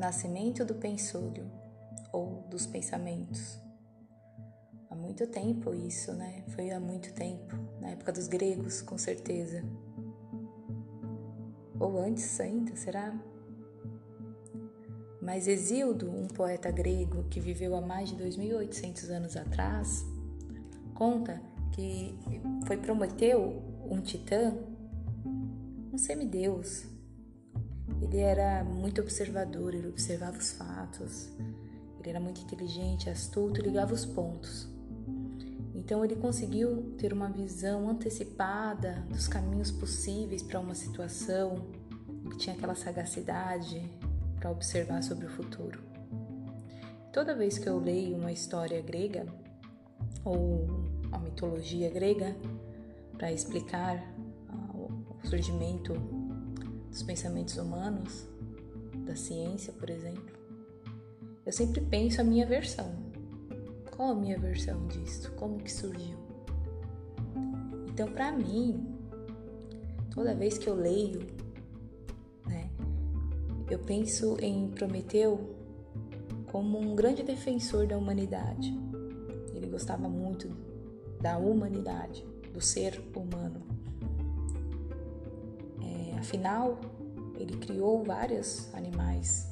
nascimento do pensolho ou dos pensamentos. Há muito tempo isso, né? Foi há muito tempo, na época dos gregos, com certeza. Ou antes ainda, será? Mas Exildo, um poeta grego que viveu há mais de 2800 anos atrás, conta que foi Prometeu, um titã, um semideus. Ele era muito observador, ele observava os fatos, ele era muito inteligente, astuto, ligava os pontos. Então ele conseguiu ter uma visão antecipada dos caminhos possíveis para uma situação, ele tinha aquela sagacidade, para observar sobre o futuro. Toda vez que eu leio uma história grega ou a mitologia grega para explicar ah, o surgimento dos pensamentos humanos, da ciência, por exemplo, eu sempre penso a minha versão. Qual a minha versão disso? Como que surgiu? Então, para mim, toda vez que eu leio eu penso em Prometeu como um grande defensor da humanidade. Ele gostava muito da humanidade, do ser humano. Afinal, ele criou vários animais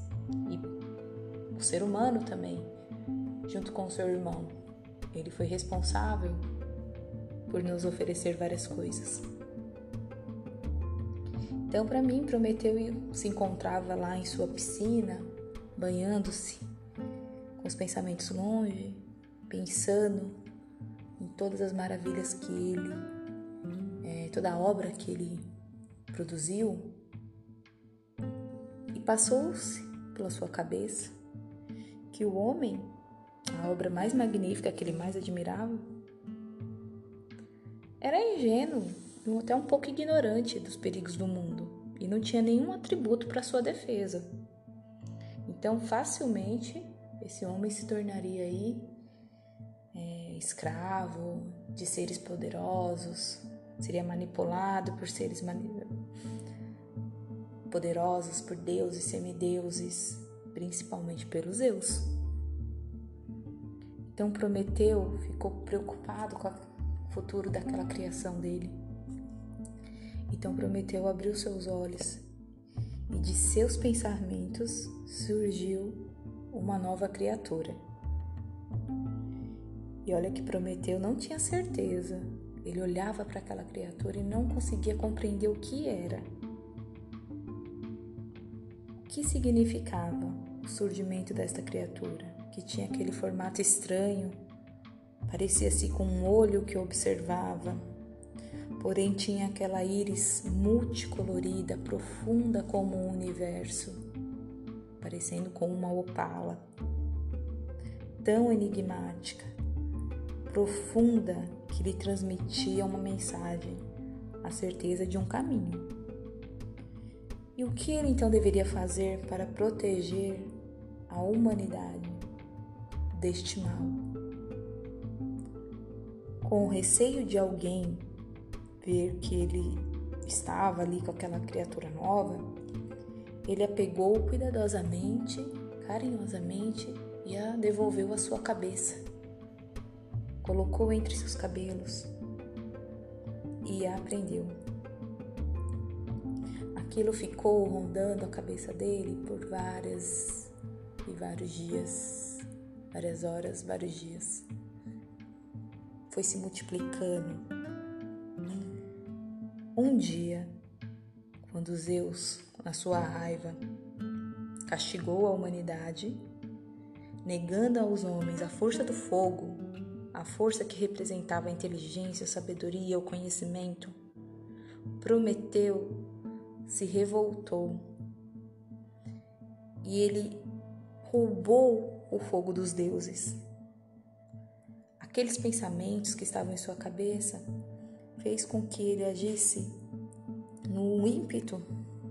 e o ser humano também, junto com o seu irmão. Ele foi responsável por nos oferecer várias coisas. Então, para mim, Prometeu se encontrava lá em sua piscina, banhando-se, com os pensamentos longe, pensando em todas as maravilhas que ele, é, toda a obra que ele produziu, e passou-se pela sua cabeça que o homem, a obra mais magnífica que ele mais admirava, era ingênuo até um pouco ignorante dos perigos do mundo e não tinha nenhum atributo para sua defesa. Então, facilmente, esse homem se tornaria aí é, escravo de seres poderosos, seria manipulado por seres mani poderosos, por deuses, semideuses, principalmente pelos Zeus. Então Prometeu ficou preocupado com o futuro daquela criação dele então Prometeu abriu seus olhos e de seus pensamentos surgiu uma nova criatura. E olha que Prometeu não tinha certeza. Ele olhava para aquela criatura e não conseguia compreender o que era. O que significava o surgimento desta criatura, que tinha aquele formato estranho, parecia-se com um olho que observava, porém tinha aquela íris multicolorida, profunda como o universo, parecendo com uma opala, tão enigmática, profunda que lhe transmitia uma mensagem, a certeza de um caminho. E o que ele então deveria fazer para proteger a humanidade deste mal? Com receio de alguém ver que ele estava ali com aquela criatura nova, ele a pegou cuidadosamente, carinhosamente e a devolveu à sua cabeça. Colocou entre seus cabelos e a prendeu. Aquilo ficou rondando a cabeça dele por várias e vários dias, várias horas, vários dias. Foi se multiplicando um dia, quando Zeus, na sua raiva, castigou a humanidade, negando aos homens a força do fogo, a força que representava a inteligência, a sabedoria, o conhecimento, Prometeu se revoltou e ele roubou o fogo dos deuses. Aqueles pensamentos que estavam em sua cabeça fez com que ele agisse no ímpeto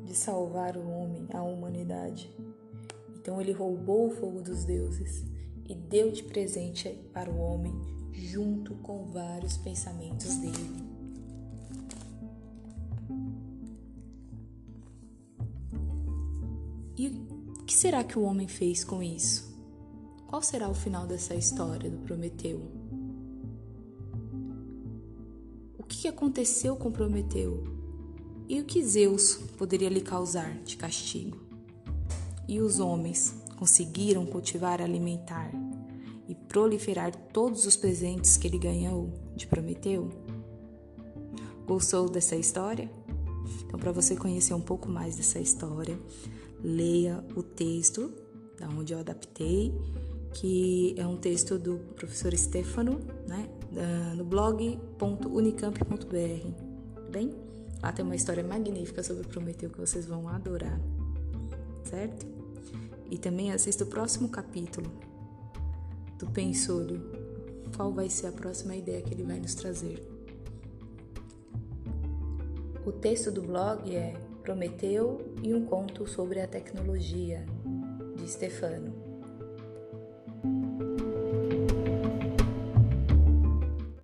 de salvar o homem, a humanidade. Então ele roubou o fogo dos deuses e deu de presente para o homem, junto com vários pensamentos dele. E que será que o homem fez com isso? Qual será o final dessa história do Prometeu? O que aconteceu com Prometeu? E o que Zeus poderia lhe causar de castigo? E os homens conseguiram cultivar, alimentar e proliferar todos os presentes que ele ganhou de Prometeu? Gostou dessa história? Então, para você conhecer um pouco mais dessa história, leia o texto da onde eu adaptei, que é um texto do professor Stefano, né, no blog.unicamp.br, bem? Lá tem uma história magnífica sobre Prometeu que vocês vão adorar, certo? E também assista o próximo capítulo do Pensolho. Qual vai ser a próxima ideia que ele vai nos trazer? O texto do blog é Prometeu e um conto sobre a tecnologia, de Stefano.